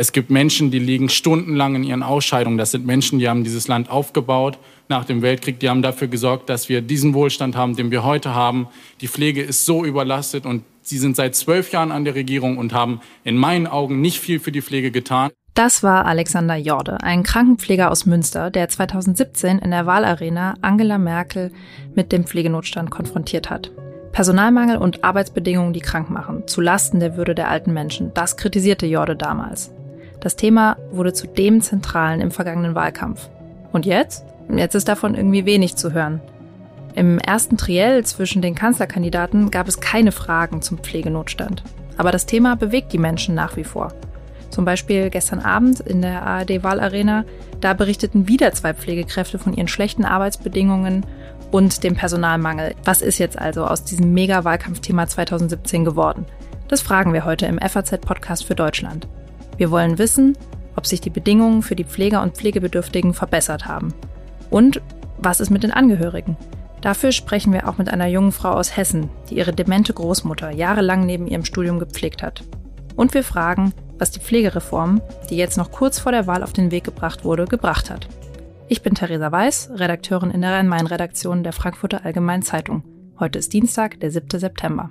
Es gibt Menschen, die liegen stundenlang in ihren Ausscheidungen. Das sind Menschen, die haben dieses Land aufgebaut nach dem Weltkrieg. Die haben dafür gesorgt, dass wir diesen Wohlstand haben, den wir heute haben. Die Pflege ist so überlastet und sie sind seit zwölf Jahren an der Regierung und haben in meinen Augen nicht viel für die Pflege getan. Das war Alexander Jorde, ein Krankenpfleger aus Münster, der 2017 in der Wahlarena Angela Merkel mit dem Pflegenotstand konfrontiert hat. Personalmangel und Arbeitsbedingungen, die krank machen, zu Lasten der Würde der alten Menschen, das kritisierte Jorde damals. Das Thema wurde zu dem Zentralen im vergangenen Wahlkampf. Und jetzt? Jetzt ist davon irgendwie wenig zu hören. Im ersten Triell zwischen den Kanzlerkandidaten gab es keine Fragen zum Pflegenotstand. Aber das Thema bewegt die Menschen nach wie vor. Zum Beispiel gestern Abend in der ARD-Wahlarena, da berichteten wieder zwei Pflegekräfte von ihren schlechten Arbeitsbedingungen und dem Personalmangel. Was ist jetzt also aus diesem Mega-Wahlkampfthema 2017 geworden? Das fragen wir heute im FAZ-Podcast für Deutschland. Wir wollen wissen, ob sich die Bedingungen für die Pfleger und Pflegebedürftigen verbessert haben. Und was ist mit den Angehörigen? Dafür sprechen wir auch mit einer jungen Frau aus Hessen, die ihre demente Großmutter jahrelang neben ihrem Studium gepflegt hat. Und wir fragen, was die Pflegereform, die jetzt noch kurz vor der Wahl auf den Weg gebracht wurde, gebracht hat. Ich bin Theresa Weiß, Redakteurin in der Rhein-Main-Redaktion der Frankfurter Allgemeinen Zeitung. Heute ist Dienstag, der 7. September.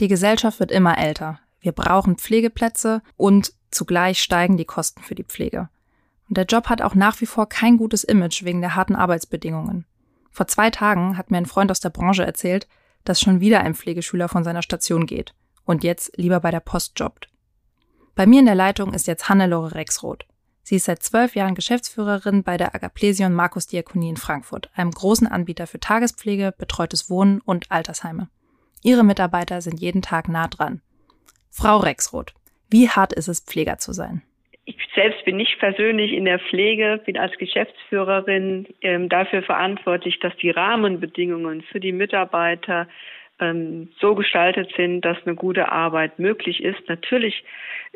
Die Gesellschaft wird immer älter. Wir brauchen Pflegeplätze und zugleich steigen die Kosten für die Pflege. Und der Job hat auch nach wie vor kein gutes Image wegen der harten Arbeitsbedingungen. Vor zwei Tagen hat mir ein Freund aus der Branche erzählt, dass schon wieder ein Pflegeschüler von seiner Station geht und jetzt lieber bei der Post jobbt. Bei mir in der Leitung ist jetzt Hannelore Rexroth. Sie ist seit zwölf Jahren Geschäftsführerin bei der Agaplesion Markus Diakonie in Frankfurt, einem großen Anbieter für Tagespflege, betreutes Wohnen und Altersheime. Ihre Mitarbeiter sind jeden Tag nah dran. Frau Rexroth, wie hart ist es, Pfleger zu sein? Ich selbst bin nicht persönlich in der Pflege, bin als Geschäftsführerin ähm, dafür verantwortlich, dass die Rahmenbedingungen für die Mitarbeiter ähm, so gestaltet sind, dass eine gute Arbeit möglich ist. Natürlich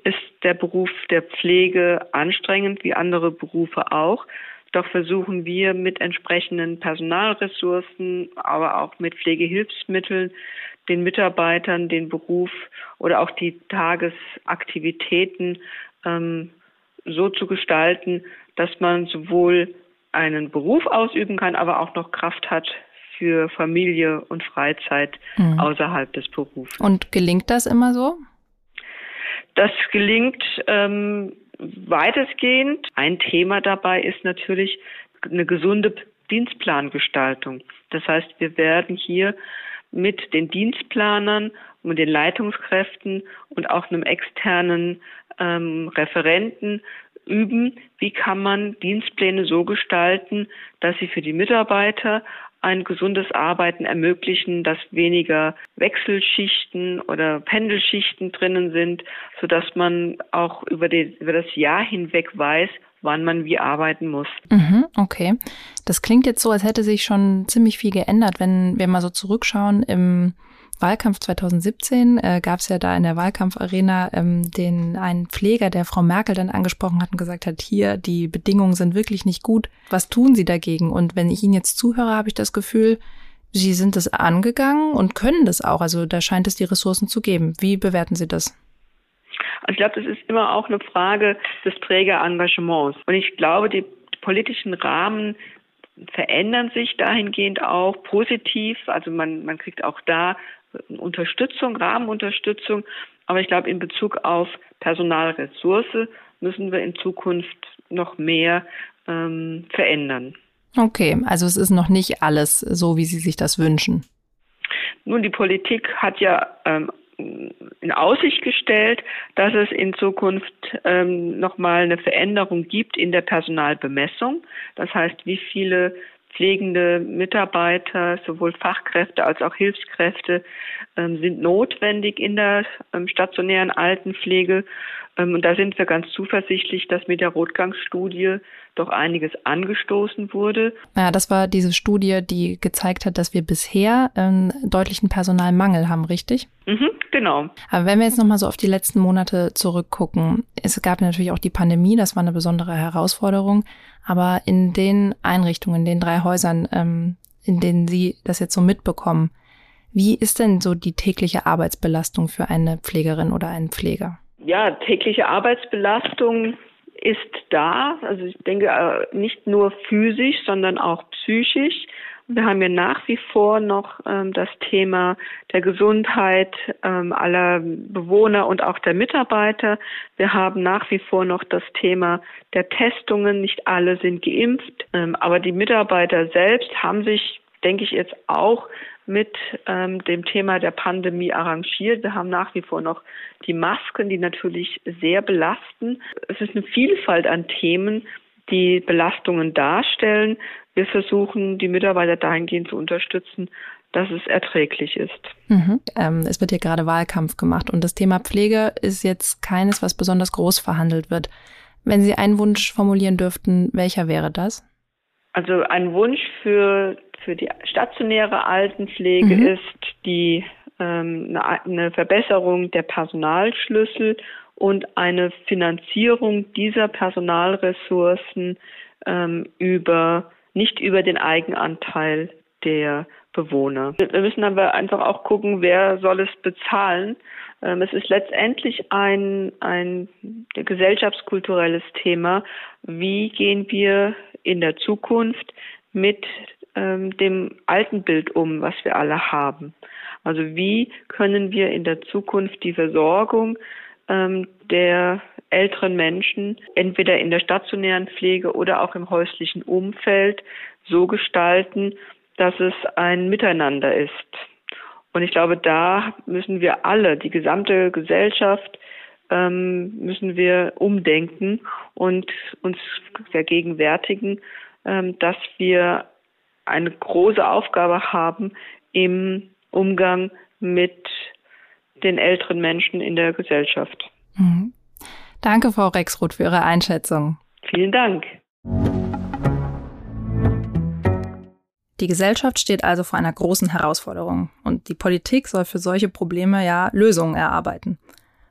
ist der Beruf der Pflege anstrengend, wie andere Berufe auch. Doch versuchen wir mit entsprechenden Personalressourcen, aber auch mit Pflegehilfsmitteln den Mitarbeitern den Beruf oder auch die Tagesaktivitäten ähm, so zu gestalten, dass man sowohl einen Beruf ausüben kann, aber auch noch Kraft hat für Familie und Freizeit mhm. außerhalb des Berufs. Und gelingt das immer so? Das gelingt ähm, weitestgehend. Ein Thema dabei ist natürlich eine gesunde Dienstplangestaltung. Das heißt, wir werden hier mit den Dienstplanern und den Leitungskräften und auch einem externen ähm, Referenten üben, wie kann man Dienstpläne so gestalten, dass sie für die Mitarbeiter ein gesundes Arbeiten ermöglichen, dass weniger Wechselschichten oder Pendelschichten drinnen sind, sodass man auch über, die, über das Jahr hinweg weiß, wann man wie arbeiten muss. Mhm, okay. Das klingt jetzt so, als hätte sich schon ziemlich viel geändert, wenn wir mal so zurückschauen im Wahlkampf 2017 äh, gab es ja da in der Wahlkampfarena ähm, den einen Pfleger, der Frau Merkel dann angesprochen hat und gesagt hat, hier, die Bedingungen sind wirklich nicht gut. Was tun Sie dagegen? Und wenn ich Ihnen jetzt zuhöre, habe ich das Gefühl, Sie sind das angegangen und können das auch. Also da scheint es die Ressourcen zu geben. Wie bewerten Sie das? Also ich glaube, das ist immer auch eine Frage des Trägerengagements. Und ich glaube, die politischen Rahmen verändern sich dahingehend auch positiv. Also man, man kriegt auch da Unterstützung, Rahmenunterstützung. Aber ich glaube, in Bezug auf Personalressource müssen wir in Zukunft noch mehr ähm, verändern. Okay, also es ist noch nicht alles so, wie Sie sich das wünschen. Nun, die Politik hat ja ähm, in Aussicht gestellt, dass es in Zukunft ähm, nochmal eine Veränderung gibt in der Personalbemessung. Das heißt, wie viele pflegende Mitarbeiter, sowohl Fachkräfte als auch Hilfskräfte, ähm, sind notwendig in der ähm, stationären Altenpflege. Ähm, und da sind wir ganz zuversichtlich, dass mit der Rotgangsstudie doch einiges angestoßen wurde. Ja, das war diese Studie, die gezeigt hat, dass wir bisher einen deutlichen Personalmangel haben, richtig? Mhm, genau. Aber wenn wir jetzt nochmal so auf die letzten Monate zurückgucken, es gab natürlich auch die Pandemie, das war eine besondere Herausforderung. Aber in den Einrichtungen, in den drei Häusern, ähm, in denen Sie das jetzt so mitbekommen, wie ist denn so die tägliche Arbeitsbelastung für eine Pflegerin oder einen Pfleger? Ja, tägliche Arbeitsbelastung ist da. Also ich denke äh, nicht nur physisch, sondern auch psychisch. Wir haben ja nach wie vor noch ähm, das Thema der Gesundheit ähm, aller Bewohner und auch der Mitarbeiter. Wir haben nach wie vor noch das Thema der Testungen. Nicht alle sind geimpft, ähm, aber die Mitarbeiter selbst haben sich, denke ich, jetzt auch mit ähm, dem Thema der Pandemie arrangiert. Wir haben nach wie vor noch die Masken, die natürlich sehr belasten. Es ist eine Vielfalt an Themen, die Belastungen darstellen. Wir versuchen, die Mitarbeiter dahingehend zu unterstützen, dass es erträglich ist. Mhm. Ähm, es wird hier gerade Wahlkampf gemacht und das Thema Pflege ist jetzt keines, was besonders groß verhandelt wird. Wenn Sie einen Wunsch formulieren dürften, welcher wäre das? Also ein Wunsch für, für die stationäre Altenpflege mhm. ist die ähm, eine, Verbesserung der Personalschlüssel und eine Finanzierung dieser Personalressourcen ähm, über nicht über den Eigenanteil der Bewohner. Wir müssen aber einfach auch gucken, wer soll es bezahlen. Ähm, es ist letztendlich ein, ein gesellschaftskulturelles Thema. Wie gehen wir in der Zukunft mit ähm, dem alten Bild um, was wir alle haben? Also wie können wir in der Zukunft die Versorgung ähm, der älteren Menschen entweder in der stationären Pflege oder auch im häuslichen Umfeld so gestalten, dass es ein Miteinander ist. Und ich glaube, da müssen wir alle, die gesamte Gesellschaft, ähm, müssen wir umdenken und uns vergegenwärtigen, ähm, dass wir eine große Aufgabe haben im Umgang mit den älteren Menschen in der Gesellschaft. Mhm. Danke, Frau Rexroth, für Ihre Einschätzung. Vielen Dank. Die Gesellschaft steht also vor einer großen Herausforderung und die Politik soll für solche Probleme ja Lösungen erarbeiten.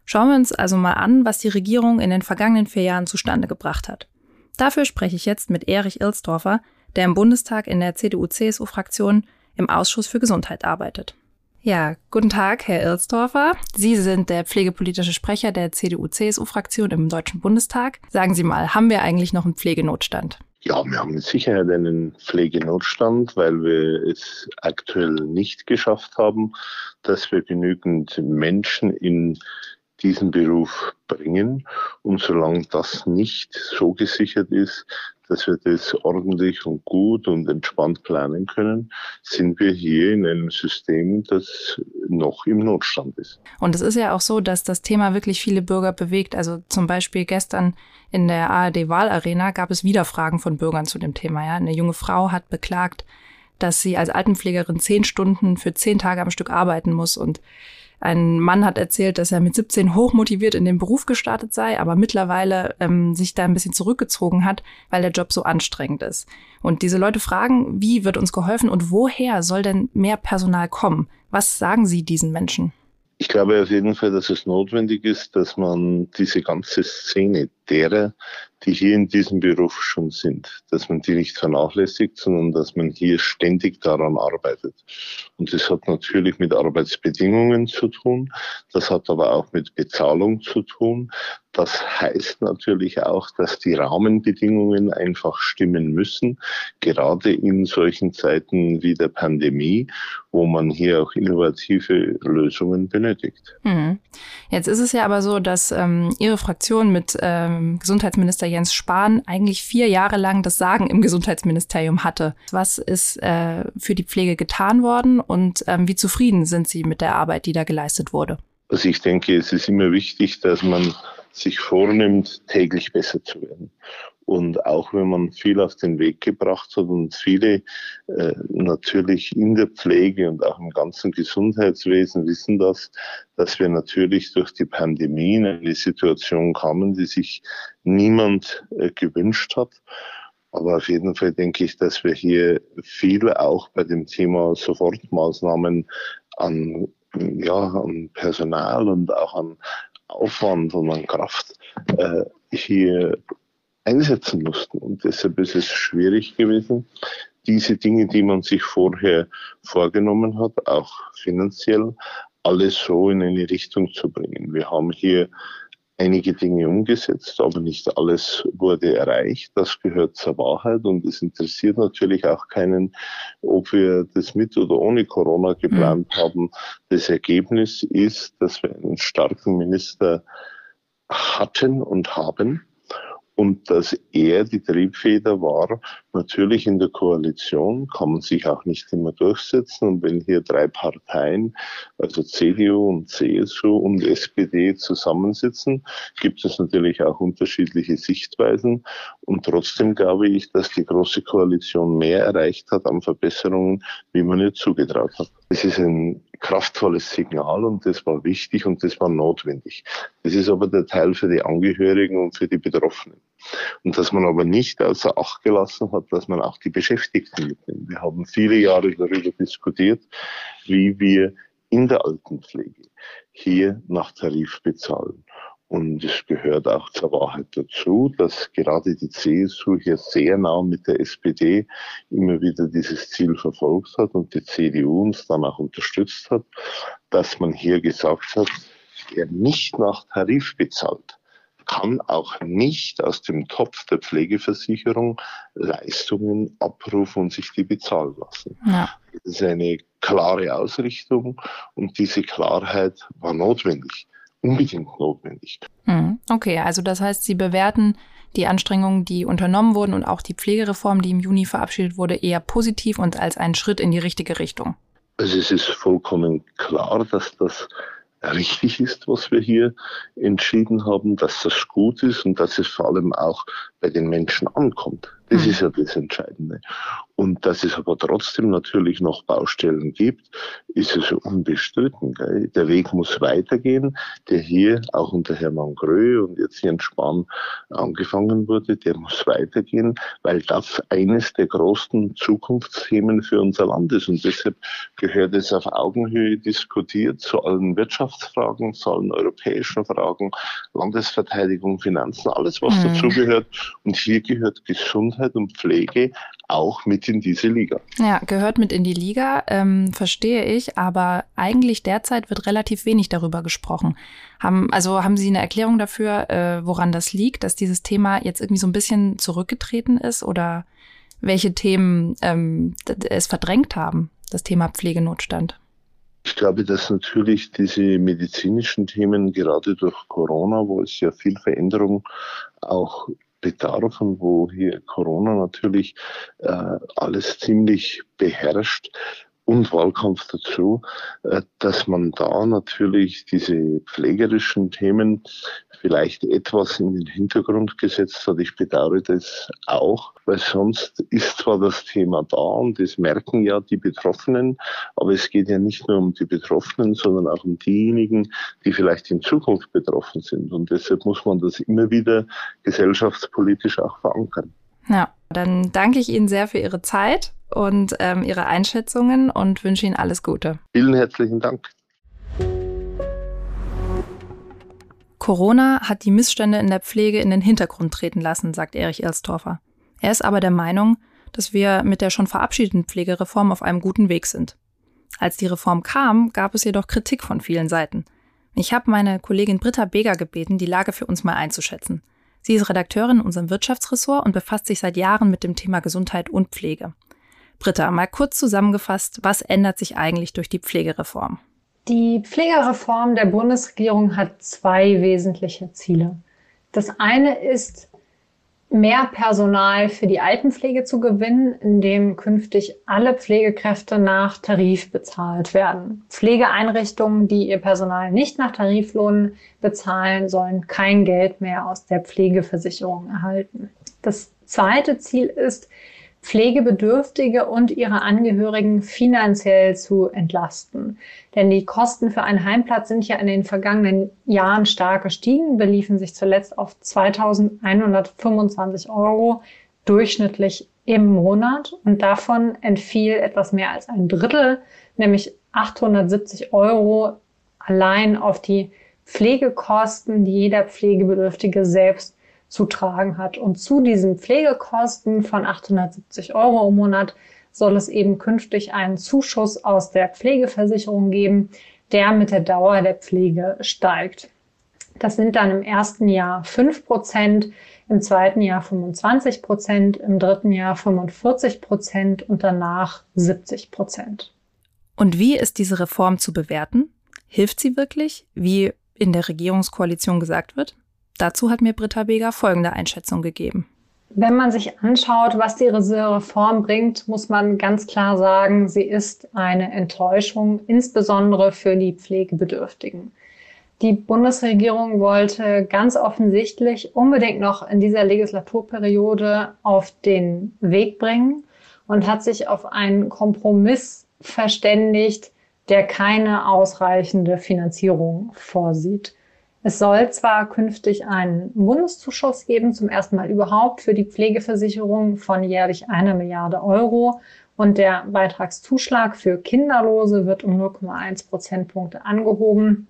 Schauen wir uns also mal an, was die Regierung in den vergangenen vier Jahren zustande gebracht hat. Dafür spreche ich jetzt mit Erich Ilsdorfer, der im Bundestag in der CDU-CSU-Fraktion im Ausschuss für Gesundheit arbeitet. Ja, guten Tag, Herr Ilsdorfer. Sie sind der pflegepolitische Sprecher der CDU-CSU-Fraktion im Deutschen Bundestag. Sagen Sie mal, haben wir eigentlich noch einen Pflegenotstand? Ja, wir haben mit Sicherheit einen Pflegenotstand, weil wir es aktuell nicht geschafft haben, dass wir genügend Menschen in diesen Beruf bringen. Und solange das nicht so gesichert ist, dass wir das ordentlich und gut und entspannt planen können, sind wir hier in einem System, das noch im Notstand ist. Und es ist ja auch so, dass das Thema wirklich viele Bürger bewegt. Also zum Beispiel gestern in der ARD-Wahlarena gab es wieder Fragen von Bürgern zu dem Thema. Ja? Eine junge Frau hat beklagt, dass sie als Altenpflegerin zehn Stunden für zehn Tage am Stück arbeiten muss und ein Mann hat erzählt, dass er mit 17 hochmotiviert in den Beruf gestartet sei, aber mittlerweile ähm, sich da ein bisschen zurückgezogen hat, weil der Job so anstrengend ist. Und diese Leute fragen, wie wird uns geholfen und woher soll denn mehr Personal kommen? Was sagen Sie diesen Menschen? Ich glaube auf jeden Fall, dass es notwendig ist, dass man diese ganze Szene derer, die hier in diesem Beruf schon sind, dass man die nicht vernachlässigt, sondern dass man hier ständig daran arbeitet. Und das hat natürlich mit Arbeitsbedingungen zu tun, das hat aber auch mit Bezahlung zu tun, das heißt natürlich auch, dass die Rahmenbedingungen einfach stimmen müssen, gerade in solchen Zeiten wie der Pandemie, wo man hier auch innovative Lösungen benötigt. Mhm. Jetzt ist es ja aber so, dass ähm, Ihre Fraktion mit ähm, Gesundheitsminister Jens Spahn eigentlich vier Jahre lang das Sagen im Gesundheitsministerium hatte. Was ist äh, für die Pflege getan worden und ähm, wie zufrieden sind Sie mit der Arbeit, die da geleistet wurde? Also ich denke, es ist immer wichtig, dass man sich vornimmt, täglich besser zu werden. Und auch wenn man viel auf den Weg gebracht hat und viele äh, natürlich in der Pflege und auch im ganzen Gesundheitswesen wissen das, dass wir natürlich durch die Pandemie in eine Situation kamen, die sich niemand äh, gewünscht hat. Aber auf jeden Fall denke ich, dass wir hier viel auch bei dem Thema Sofortmaßnahmen an, ja, an Personal und auch an Aufwand und an Kraft äh, hier einsetzen mussten. Und deshalb ist es schwierig gewesen, diese Dinge, die man sich vorher vorgenommen hat, auch finanziell, alles so in eine Richtung zu bringen. Wir haben hier einige Dinge umgesetzt, aber nicht alles wurde erreicht. Das gehört zur Wahrheit und es interessiert natürlich auch keinen, ob wir das mit oder ohne Corona geplant mhm. haben. Das Ergebnis ist, dass wir einen starken Minister hatten und haben, und dass er die Triebfeder war. Natürlich in der Koalition kann man sich auch nicht immer durchsetzen. Und wenn hier drei Parteien, also CDU und CSU und SPD zusammensitzen, gibt es natürlich auch unterschiedliche Sichtweisen. Und trotzdem glaube ich, dass die Große Koalition mehr erreicht hat an Verbesserungen, wie man ihr zugetraut hat. Es ist ein kraftvolles Signal und das war wichtig und das war notwendig. Das ist aber der Teil für die Angehörigen und für die Betroffenen. Und dass man aber nicht außer Acht gelassen hat, dass man auch die Beschäftigten mitnimmt. Wir haben viele Jahre darüber diskutiert, wie wir in der Altenpflege hier nach Tarif bezahlen. Und es gehört auch zur Wahrheit dazu, dass gerade die CSU hier sehr nah mit der SPD immer wieder dieses Ziel verfolgt hat und die CDU uns dann auch unterstützt hat, dass man hier gesagt hat, wer nicht nach Tarif bezahlt, kann auch nicht aus dem Topf der Pflegeversicherung Leistungen abrufen und sich die bezahlen lassen. Ja. Das ist eine klare Ausrichtung und diese Klarheit war notwendig unbedingt notwendig. Hm, okay, also das heißt, Sie bewerten die Anstrengungen, die unternommen wurden und auch die Pflegereform, die im Juni verabschiedet wurde, eher positiv und als einen Schritt in die richtige Richtung. Also es ist vollkommen klar, dass das richtig ist, was wir hier entschieden haben, dass das gut ist und dass es vor allem auch bei den Menschen ankommt. Das mhm. ist ja das Entscheidende. Und dass es aber trotzdem natürlich noch Baustellen gibt, ist es unbestritten. Gell? Der Weg muss weitergehen, der hier auch unter Hermann Grö und jetzt Jens Spahn angefangen wurde, der muss weitergehen, weil das eines der großen Zukunftsthemen für unser Land ist. Und deshalb gehört es auf Augenhöhe diskutiert zu allen Wirtschaftsfragen, zu allen europäischen Fragen, Landesverteidigung, Finanzen, alles was mhm. dazugehört. Und hier gehört Gesundheit und Pflege auch mit in diese Liga. Ja, gehört mit in die Liga, ähm, verstehe ich, aber eigentlich derzeit wird relativ wenig darüber gesprochen. Haben, also haben Sie eine Erklärung dafür, äh, woran das liegt, dass dieses Thema jetzt irgendwie so ein bisschen zurückgetreten ist oder welche Themen ähm, es verdrängt haben, das Thema Pflegenotstand? Ich glaube, dass natürlich diese medizinischen Themen gerade durch Corona, wo es ja viel Veränderung auch bedarf und wo hier Corona natürlich äh, alles ziemlich beherrscht, und Wahlkampf dazu, äh, dass man da natürlich diese pflegerischen Themen vielleicht etwas in den Hintergrund gesetzt hat. Ich bedauere das auch, weil sonst ist zwar das Thema da und das merken ja die Betroffenen, aber es geht ja nicht nur um die Betroffenen, sondern auch um diejenigen, die vielleicht in Zukunft betroffen sind. Und deshalb muss man das immer wieder gesellschaftspolitisch auch verankern. Ja, dann danke ich Ihnen sehr für Ihre Zeit und ähm, Ihre Einschätzungen und wünsche Ihnen alles Gute. Vielen herzlichen Dank. Corona hat die Missstände in der Pflege in den Hintergrund treten lassen, sagt Erich Elstorfer. Er ist aber der Meinung, dass wir mit der schon verabschiedeten Pflegereform auf einem guten Weg sind. Als die Reform kam, gab es jedoch Kritik von vielen Seiten. Ich habe meine Kollegin Britta Beger gebeten, die Lage für uns mal einzuschätzen. Sie ist Redakteurin in unserem Wirtschaftsressort und befasst sich seit Jahren mit dem Thema Gesundheit und Pflege. Britta, mal kurz zusammengefasst, was ändert sich eigentlich durch die Pflegereform? Die Pflegereform der Bundesregierung hat zwei wesentliche Ziele. Das eine ist, mehr Personal für die Altenpflege zu gewinnen, indem künftig alle Pflegekräfte nach Tarif bezahlt werden. Pflegeeinrichtungen, die ihr Personal nicht nach Tariflohn bezahlen, sollen kein Geld mehr aus der Pflegeversicherung erhalten. Das zweite Ziel ist, Pflegebedürftige und ihre Angehörigen finanziell zu entlasten. Denn die Kosten für einen Heimplatz sind ja in den vergangenen Jahren stark gestiegen, beliefen sich zuletzt auf 2125 Euro durchschnittlich im Monat und davon entfiel etwas mehr als ein Drittel, nämlich 870 Euro allein auf die Pflegekosten, die jeder Pflegebedürftige selbst zu tragen hat. Und zu diesen Pflegekosten von 870 Euro im Monat soll es eben künftig einen Zuschuss aus der Pflegeversicherung geben, der mit der Dauer der Pflege steigt. Das sind dann im ersten Jahr 5 Prozent, im zweiten Jahr 25 Prozent, im dritten Jahr 45 Prozent und danach 70 Prozent. Und wie ist diese Reform zu bewerten? Hilft sie wirklich, wie in der Regierungskoalition gesagt wird? Dazu hat mir Britta Beger folgende Einschätzung gegeben. Wenn man sich anschaut, was die Reform bringt, muss man ganz klar sagen, sie ist eine Enttäuschung, insbesondere für die Pflegebedürftigen. Die Bundesregierung wollte ganz offensichtlich unbedingt noch in dieser Legislaturperiode auf den Weg bringen und hat sich auf einen Kompromiss verständigt, der keine ausreichende Finanzierung vorsieht. Es soll zwar künftig einen Bundeszuschuss geben, zum ersten Mal überhaupt für die Pflegeversicherung von jährlich einer Milliarde Euro. Und der Beitragszuschlag für Kinderlose wird um 0,1 Prozentpunkte angehoben.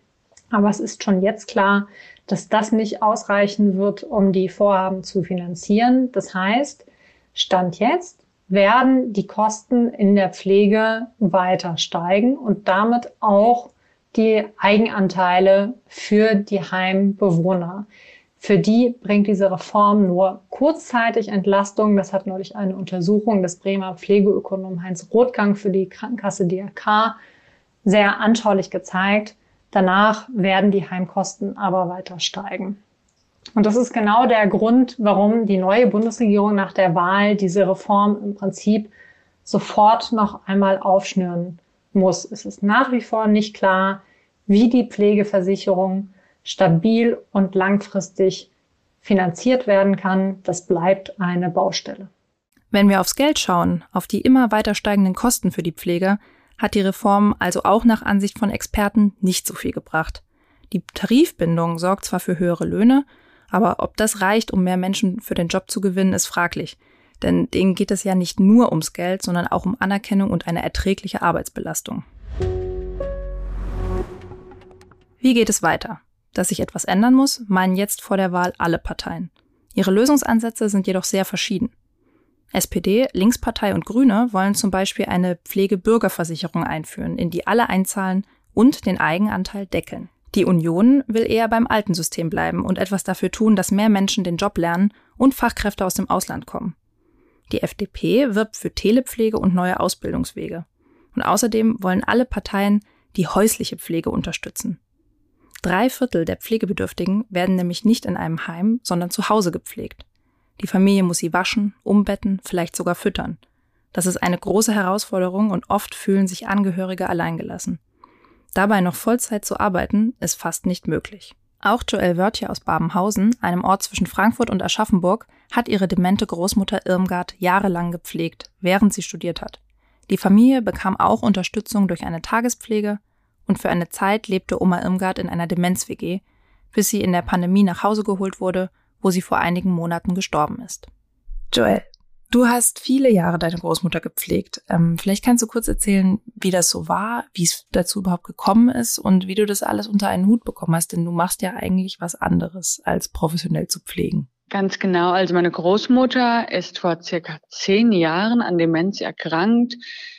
Aber es ist schon jetzt klar, dass das nicht ausreichen wird, um die Vorhaben zu finanzieren. Das heißt, Stand jetzt werden die Kosten in der Pflege weiter steigen und damit auch die Eigenanteile für die Heimbewohner. Für die bringt diese Reform nur kurzzeitig Entlastung. Das hat neulich eine Untersuchung des Bremer Pflegeökonomen Heinz Rothgang für die Krankenkasse DRK sehr anschaulich gezeigt. Danach werden die Heimkosten aber weiter steigen. Und das ist genau der Grund, warum die neue Bundesregierung nach der Wahl diese Reform im Prinzip sofort noch einmal aufschnüren muss. Es ist nach wie vor nicht klar, wie die Pflegeversicherung stabil und langfristig finanziert werden kann. Das bleibt eine Baustelle. Wenn wir aufs Geld schauen, auf die immer weiter steigenden Kosten für die Pflege, hat die Reform also auch nach Ansicht von Experten nicht so viel gebracht. Die Tarifbindung sorgt zwar für höhere Löhne, aber ob das reicht, um mehr Menschen für den Job zu gewinnen, ist fraglich. Denn denen geht es ja nicht nur ums Geld, sondern auch um Anerkennung und eine erträgliche Arbeitsbelastung. Wie geht es weiter? Dass sich etwas ändern muss, meinen jetzt vor der Wahl alle Parteien. Ihre Lösungsansätze sind jedoch sehr verschieden. SPD, Linkspartei und Grüne wollen zum Beispiel eine Pflegebürgerversicherung einführen, in die alle einzahlen und den Eigenanteil deckeln. Die Union will eher beim alten System bleiben und etwas dafür tun, dass mehr Menschen den Job lernen und Fachkräfte aus dem Ausland kommen. Die FDP wirbt für Telepflege und neue Ausbildungswege. Und außerdem wollen alle Parteien die häusliche Pflege unterstützen. Drei Viertel der Pflegebedürftigen werden nämlich nicht in einem Heim, sondern zu Hause gepflegt. Die Familie muss sie waschen, umbetten, vielleicht sogar füttern. Das ist eine große Herausforderung und oft fühlen sich Angehörige alleingelassen. Dabei noch Vollzeit zu arbeiten, ist fast nicht möglich. Auch Joelle Wörtje aus Babenhausen, einem Ort zwischen Frankfurt und Aschaffenburg, hat ihre demente Großmutter Irmgard jahrelang gepflegt, während sie studiert hat. Die Familie bekam auch Unterstützung durch eine Tagespflege und für eine Zeit lebte Oma Irmgard in einer Demenz-WG, bis sie in der Pandemie nach Hause geholt wurde, wo sie vor einigen Monaten gestorben ist. Joelle, Du hast viele Jahre deine Großmutter gepflegt. Ähm, vielleicht kannst du kurz erzählen, wie das so war, wie es dazu überhaupt gekommen ist und wie du das alles unter einen Hut bekommen hast, denn du machst ja eigentlich was anderes, als professionell zu pflegen. Ganz genau. Also meine Großmutter ist vor circa zehn Jahren an Demenz erkrankt.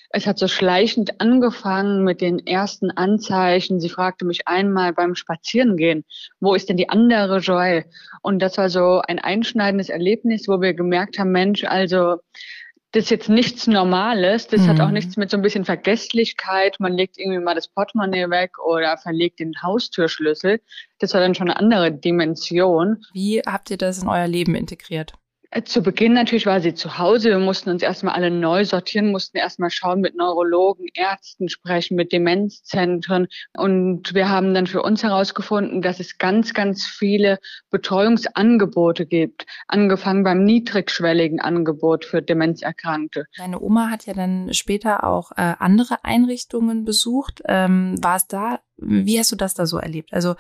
Es hat so schleichend angefangen mit den ersten Anzeichen. Sie fragte mich einmal beim Spazierengehen, wo ist denn die andere Joy? Und das war so ein einschneidendes Erlebnis, wo wir gemerkt haben, Mensch, also das ist jetzt nichts Normales. Das mhm. hat auch mhm. nichts mit so ein bisschen Vergesslichkeit. Man legt irgendwie mal das Portemonnaie weg oder verlegt den Haustürschlüssel. Das war dann schon eine andere Dimension. Wie habt ihr das in euer Leben integriert? Zu Beginn natürlich war sie zu Hause. Wir mussten uns erstmal alle neu sortieren, mussten erstmal schauen, mit Neurologen, Ärzten sprechen, mit Demenzzentren. Und wir haben dann für uns herausgefunden, dass es ganz, ganz viele Betreuungsangebote gibt. Angefangen beim niedrigschwelligen Angebot für Demenzerkrankte. Deine Oma hat ja dann später auch äh, andere Einrichtungen besucht. Ähm, war es da? Wie hast du das da so erlebt? Also,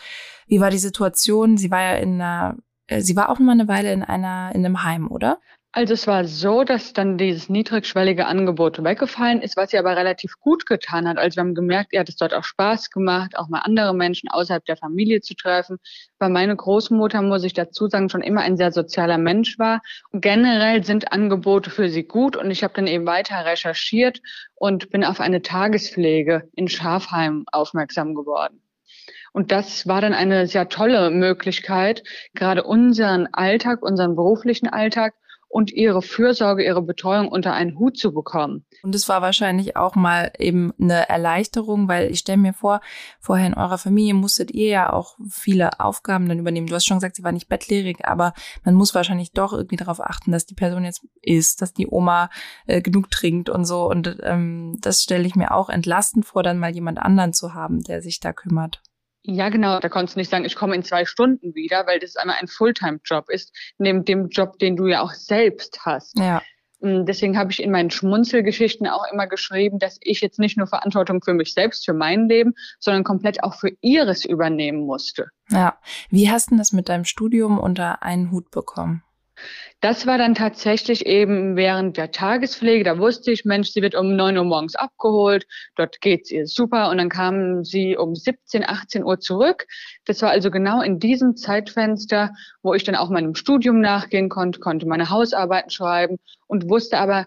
wie war die Situation? Sie war ja in einer sie war auch mal eine Weile in einer, in einem Heim, oder? Also es war so, dass dann dieses niedrigschwellige Angebot weggefallen ist, was sie aber relativ gut getan hat. Also wir haben gemerkt, ihr hat es dort auch Spaß gemacht, auch mal andere Menschen außerhalb der Familie zu treffen. Weil meine Großmutter, muss ich dazu sagen, schon immer ein sehr sozialer Mensch war. Und generell sind Angebote für sie gut und ich habe dann eben weiter recherchiert und bin auf eine Tagespflege in Schafheim aufmerksam geworden. Und das war dann eine sehr tolle Möglichkeit, gerade unseren Alltag, unseren beruflichen Alltag und ihre Fürsorge, ihre Betreuung unter einen Hut zu bekommen. Und es war wahrscheinlich auch mal eben eine Erleichterung, weil ich stelle mir vor, vorher in eurer Familie musstet ihr ja auch viele Aufgaben dann übernehmen. Du hast schon gesagt, sie war nicht bettlehrig, aber man muss wahrscheinlich doch irgendwie darauf achten, dass die Person jetzt isst, dass die Oma äh, genug trinkt und so. Und ähm, das stelle ich mir auch entlastend vor, dann mal jemand anderen zu haben, der sich da kümmert. Ja, genau. Da konntest du nicht sagen, ich komme in zwei Stunden wieder, weil das einmal ein Fulltime-Job ist, neben dem Job, den du ja auch selbst hast. Ja. Deswegen habe ich in meinen Schmunzelgeschichten auch immer geschrieben, dass ich jetzt nicht nur Verantwortung für mich selbst, für mein Leben, sondern komplett auch für ihres übernehmen musste. Ja. Wie hast du das mit deinem Studium unter einen Hut bekommen? Das war dann tatsächlich eben während der Tagespflege. Da wusste ich, Mensch, sie wird um neun Uhr morgens abgeholt. Dort geht's ihr super. Und dann kam sie um 17, 18 Uhr zurück. Das war also genau in diesem Zeitfenster, wo ich dann auch meinem Studium nachgehen konnte, konnte meine Hausarbeiten schreiben und wusste aber,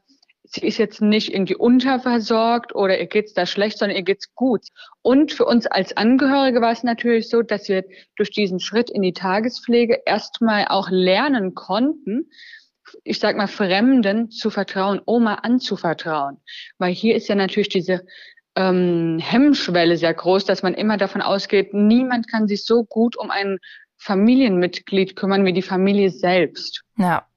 sie ist jetzt nicht irgendwie unterversorgt oder ihr geht's da schlecht, sondern ihr geht's gut. Und für uns als Angehörige war es natürlich so, dass wir durch diesen Schritt in die Tagespflege erstmal auch lernen konnten, ich sag mal, Fremden zu vertrauen, Oma anzuvertrauen. Weil hier ist ja natürlich diese ähm, Hemmschwelle sehr groß, dass man immer davon ausgeht, niemand kann sich so gut um ein Familienmitglied kümmern wie die Familie selbst. Ja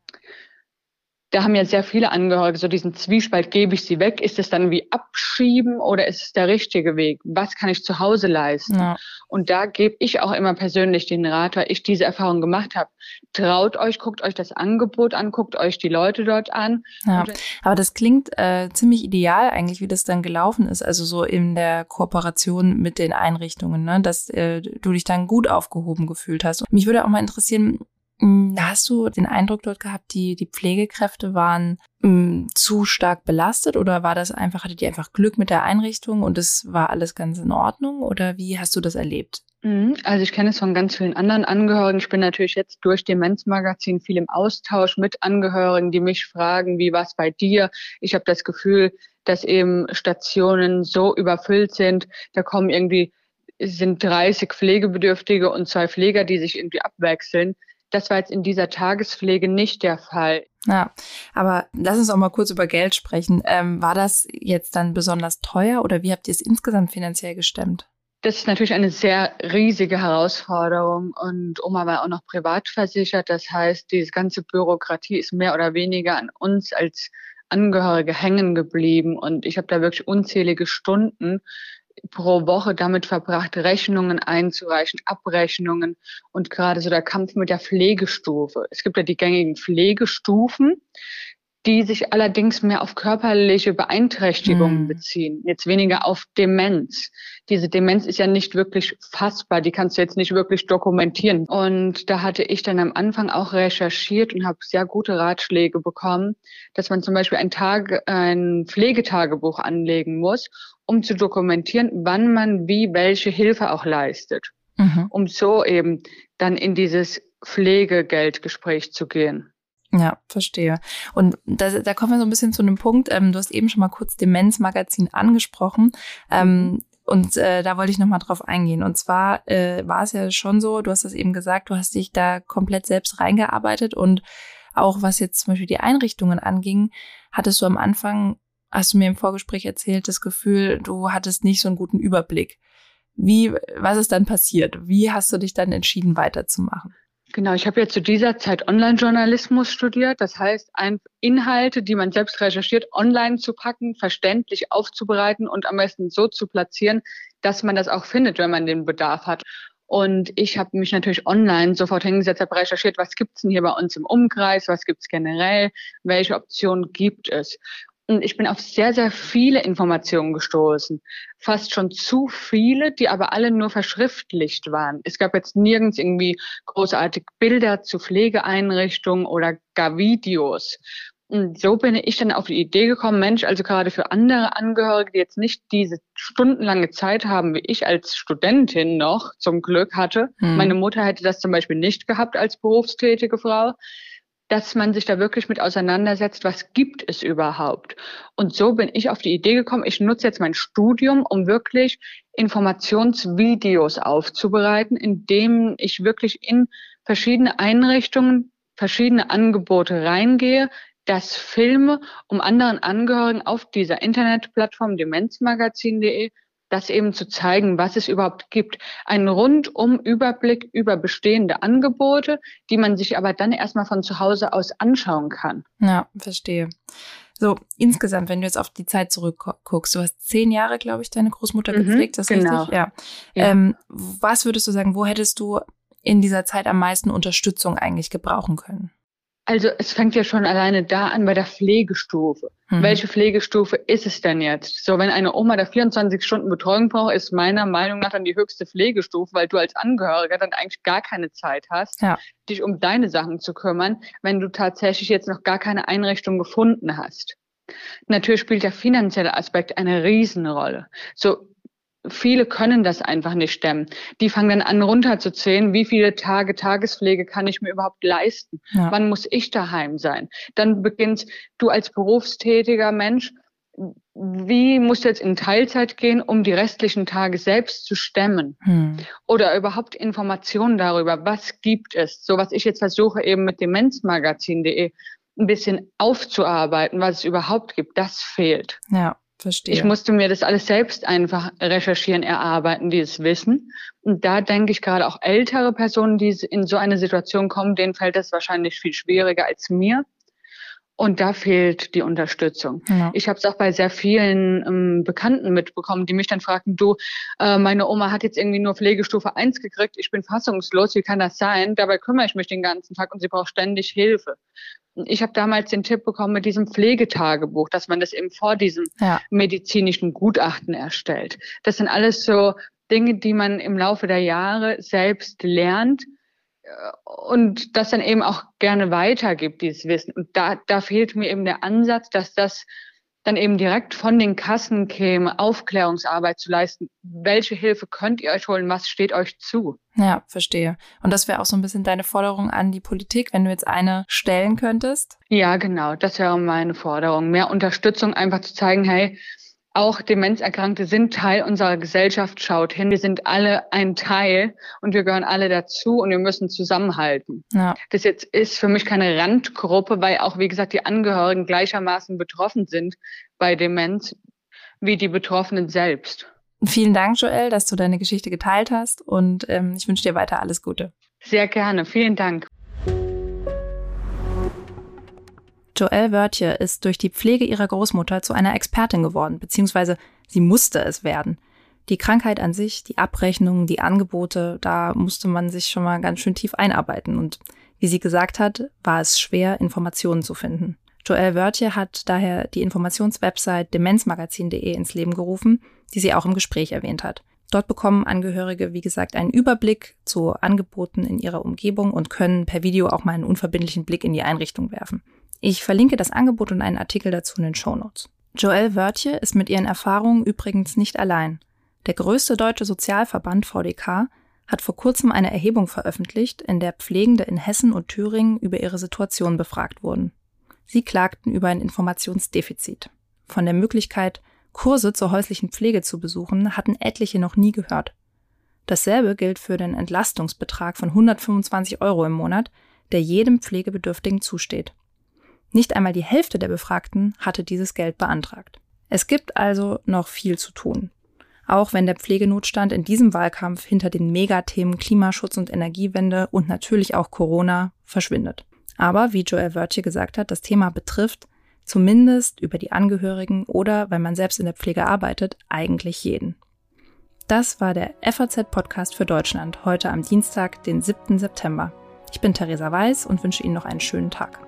da haben ja sehr viele Angehörige so diesen Zwiespalt, gebe ich sie weg? Ist es dann wie abschieben oder ist es der richtige Weg? Was kann ich zu Hause leisten? Ja. Und da gebe ich auch immer persönlich den Rat, weil ich diese Erfahrung gemacht habe. Traut euch, guckt euch das Angebot an, guckt euch die Leute dort an. Ja, aber das klingt äh, ziemlich ideal eigentlich, wie das dann gelaufen ist. Also so in der Kooperation mit den Einrichtungen, ne? dass äh, du dich dann gut aufgehoben gefühlt hast. Und mich würde auch mal interessieren, hm, hast du den Eindruck dort gehabt, die, die Pflegekräfte waren mh, hm, zu stark belastet oder war das einfach, hattet ihr einfach Glück mit der Einrichtung und es war alles ganz in Ordnung oder wie hast du das erlebt? Mhm, also ich kenne es von ganz vielen anderen Angehörigen. Ich bin natürlich jetzt durch Demenzmagazin viel im Austausch mit Angehörigen, die mich fragen, wie war es bei dir? Ich habe das Gefühl, dass eben Stationen so überfüllt sind, da kommen irgendwie sind 30 Pflegebedürftige und zwei Pfleger, die sich irgendwie abwechseln. Das war jetzt in dieser Tagespflege nicht der Fall. Ja, aber lass uns auch mal kurz über Geld sprechen. Ähm, war das jetzt dann besonders teuer oder wie habt ihr es insgesamt finanziell gestemmt? Das ist natürlich eine sehr riesige Herausforderung und Oma war auch noch privat versichert. Das heißt, diese ganze Bürokratie ist mehr oder weniger an uns als Angehörige hängen geblieben und ich habe da wirklich unzählige Stunden pro Woche damit verbracht, Rechnungen einzureichen, Abrechnungen und gerade so der Kampf mit der Pflegestufe. Es gibt ja die gängigen Pflegestufen, die sich allerdings mehr auf körperliche Beeinträchtigungen mhm. beziehen, jetzt weniger auf Demenz. Diese Demenz ist ja nicht wirklich fassbar, die kannst du jetzt nicht wirklich dokumentieren. Und da hatte ich dann am Anfang auch recherchiert und habe sehr gute Ratschläge bekommen, dass man zum Beispiel ein, Tag, ein Pflegetagebuch anlegen muss um zu dokumentieren, wann man wie welche Hilfe auch leistet, mhm. um so eben dann in dieses Pflegegeldgespräch zu gehen. Ja, verstehe. Und da, da kommen wir so ein bisschen zu einem Punkt. Ähm, du hast eben schon mal kurz Demenzmagazin angesprochen. Ähm, und äh, da wollte ich nochmal drauf eingehen. Und zwar äh, war es ja schon so, du hast es eben gesagt, du hast dich da komplett selbst reingearbeitet und auch was jetzt zum Beispiel die Einrichtungen anging, hattest du am Anfang hast du mir im Vorgespräch erzählt, das Gefühl, du hattest nicht so einen guten Überblick. Wie, was ist dann passiert? Wie hast du dich dann entschieden, weiterzumachen? Genau, ich habe ja zu dieser Zeit Online-Journalismus studiert. Das heißt, Inhalte, die man selbst recherchiert, online zu packen, verständlich aufzubereiten und am besten so zu platzieren, dass man das auch findet, wenn man den Bedarf hat. Und ich habe mich natürlich online sofort hingesetzt, habe recherchiert, was gibt's denn hier bei uns im Umkreis, was gibt's generell, welche Optionen gibt es. Und ich bin auf sehr, sehr viele Informationen gestoßen. Fast schon zu viele, die aber alle nur verschriftlicht waren. Es gab jetzt nirgends irgendwie großartig Bilder zu Pflegeeinrichtungen oder gar Videos. Und so bin ich dann auf die Idee gekommen, Mensch, also gerade für andere Angehörige, die jetzt nicht diese stundenlange Zeit haben, wie ich als Studentin noch zum Glück hatte. Mhm. Meine Mutter hätte das zum Beispiel nicht gehabt als berufstätige Frau dass man sich da wirklich mit auseinandersetzt, was gibt es überhaupt. Und so bin ich auf die Idee gekommen, ich nutze jetzt mein Studium, um wirklich Informationsvideos aufzubereiten, indem ich wirklich in verschiedene Einrichtungen, verschiedene Angebote reingehe, das filme, um anderen Angehörigen auf dieser Internetplattform demenzmagazin.de das eben zu zeigen, was es überhaupt gibt. Einen rundum Überblick über bestehende Angebote, die man sich aber dann erstmal von zu Hause aus anschauen kann. Ja, verstehe. So, insgesamt, wenn du jetzt auf die Zeit zurückguckst, du hast zehn Jahre, glaube ich, deine Großmutter mhm, gepflegt, das genau. richtig? Ja. ja. Ähm, was würdest du sagen, wo hättest du in dieser Zeit am meisten Unterstützung eigentlich gebrauchen können? Also es fängt ja schon alleine da an bei der Pflegestufe. Mhm. Welche Pflegestufe ist es denn jetzt? So, wenn eine Oma da 24 Stunden Betreuung braucht, ist meiner Meinung nach dann die höchste Pflegestufe, weil du als Angehöriger dann eigentlich gar keine Zeit hast, ja. dich um deine Sachen zu kümmern, wenn du tatsächlich jetzt noch gar keine Einrichtung gefunden hast. Natürlich spielt der finanzielle Aspekt eine Riesenrolle. So, viele können das einfach nicht stemmen. Die fangen dann an runterzuzählen, wie viele Tage Tagespflege kann ich mir überhaupt leisten? Ja. Wann muss ich daheim sein? Dann beginnt du als berufstätiger Mensch, wie musst du jetzt in Teilzeit gehen, um die restlichen Tage selbst zu stemmen? Hm. Oder überhaupt Informationen darüber, was gibt es? So was ich jetzt versuche eben mit demenzmagazin.de ein bisschen aufzuarbeiten, was es überhaupt gibt, das fehlt. Ja. Verstehe. Ich musste mir das alles selbst einfach recherchieren, erarbeiten, dieses Wissen. Und da denke ich gerade auch ältere Personen, die in so eine Situation kommen, denen fällt das wahrscheinlich viel schwieriger als mir. Und da fehlt die Unterstützung. Ja. Ich habe es auch bei sehr vielen ähm, Bekannten mitbekommen, die mich dann fragten, du, äh, meine Oma hat jetzt irgendwie nur Pflegestufe 1 gekriegt, ich bin fassungslos, wie kann das sein? Dabei kümmere ich mich den ganzen Tag und sie braucht ständig Hilfe. Ich habe damals den Tipp bekommen mit diesem Pflegetagebuch, dass man das eben vor diesem ja. medizinischen Gutachten erstellt. Das sind alles so Dinge, die man im Laufe der Jahre selbst lernt und das dann eben auch gerne weitergibt, dieses Wissen. Und da, da fehlt mir eben der Ansatz, dass das dann eben direkt von den Kassen käme, Aufklärungsarbeit zu leisten. Welche Hilfe könnt ihr euch holen? Was steht euch zu? Ja, verstehe. Und das wäre auch so ein bisschen deine Forderung an die Politik, wenn du jetzt eine stellen könntest? Ja, genau. Das wäre meine Forderung. Mehr Unterstützung, einfach zu zeigen, hey, auch Demenzerkrankte sind Teil unserer Gesellschaft. Schaut hin, wir sind alle ein Teil und wir gehören alle dazu und wir müssen zusammenhalten. Ja. Das jetzt ist für mich keine Randgruppe, weil auch, wie gesagt, die Angehörigen gleichermaßen betroffen sind bei Demenz wie die Betroffenen selbst. Vielen Dank, Joel, dass du deine Geschichte geteilt hast und ähm, ich wünsche dir weiter alles Gute. Sehr gerne. Vielen Dank. Joelle Wörtje ist durch die Pflege ihrer Großmutter zu einer Expertin geworden, beziehungsweise sie musste es werden. Die Krankheit an sich, die Abrechnungen, die Angebote, da musste man sich schon mal ganz schön tief einarbeiten. Und wie sie gesagt hat, war es schwer, Informationen zu finden. Joelle Wörtje hat daher die Informationswebsite demenzmagazin.de ins Leben gerufen, die sie auch im Gespräch erwähnt hat. Dort bekommen Angehörige, wie gesagt, einen Überblick zu Angeboten in ihrer Umgebung und können per Video auch mal einen unverbindlichen Blick in die Einrichtung werfen. Ich verlinke das Angebot und einen Artikel dazu in den Shownotes. Joelle Wörtje ist mit ihren Erfahrungen übrigens nicht allein. Der größte deutsche Sozialverband VDK hat vor kurzem eine Erhebung veröffentlicht, in der Pflegende in Hessen und Thüringen über ihre Situation befragt wurden. Sie klagten über ein Informationsdefizit. Von der Möglichkeit, Kurse zur häuslichen Pflege zu besuchen, hatten etliche noch nie gehört. Dasselbe gilt für den Entlastungsbetrag von 125 Euro im Monat, der jedem Pflegebedürftigen zusteht. Nicht einmal die Hälfte der Befragten hatte dieses Geld beantragt. Es gibt also noch viel zu tun. Auch wenn der Pflegenotstand in diesem Wahlkampf hinter den Megathemen Klimaschutz und Energiewende und natürlich auch Corona verschwindet. Aber wie Joel Wörtje gesagt hat, das Thema betrifft zumindest über die Angehörigen oder, wenn man selbst in der Pflege arbeitet, eigentlich jeden. Das war der FAZ-Podcast für Deutschland heute am Dienstag, den 7. September. Ich bin Theresa Weiß und wünsche Ihnen noch einen schönen Tag.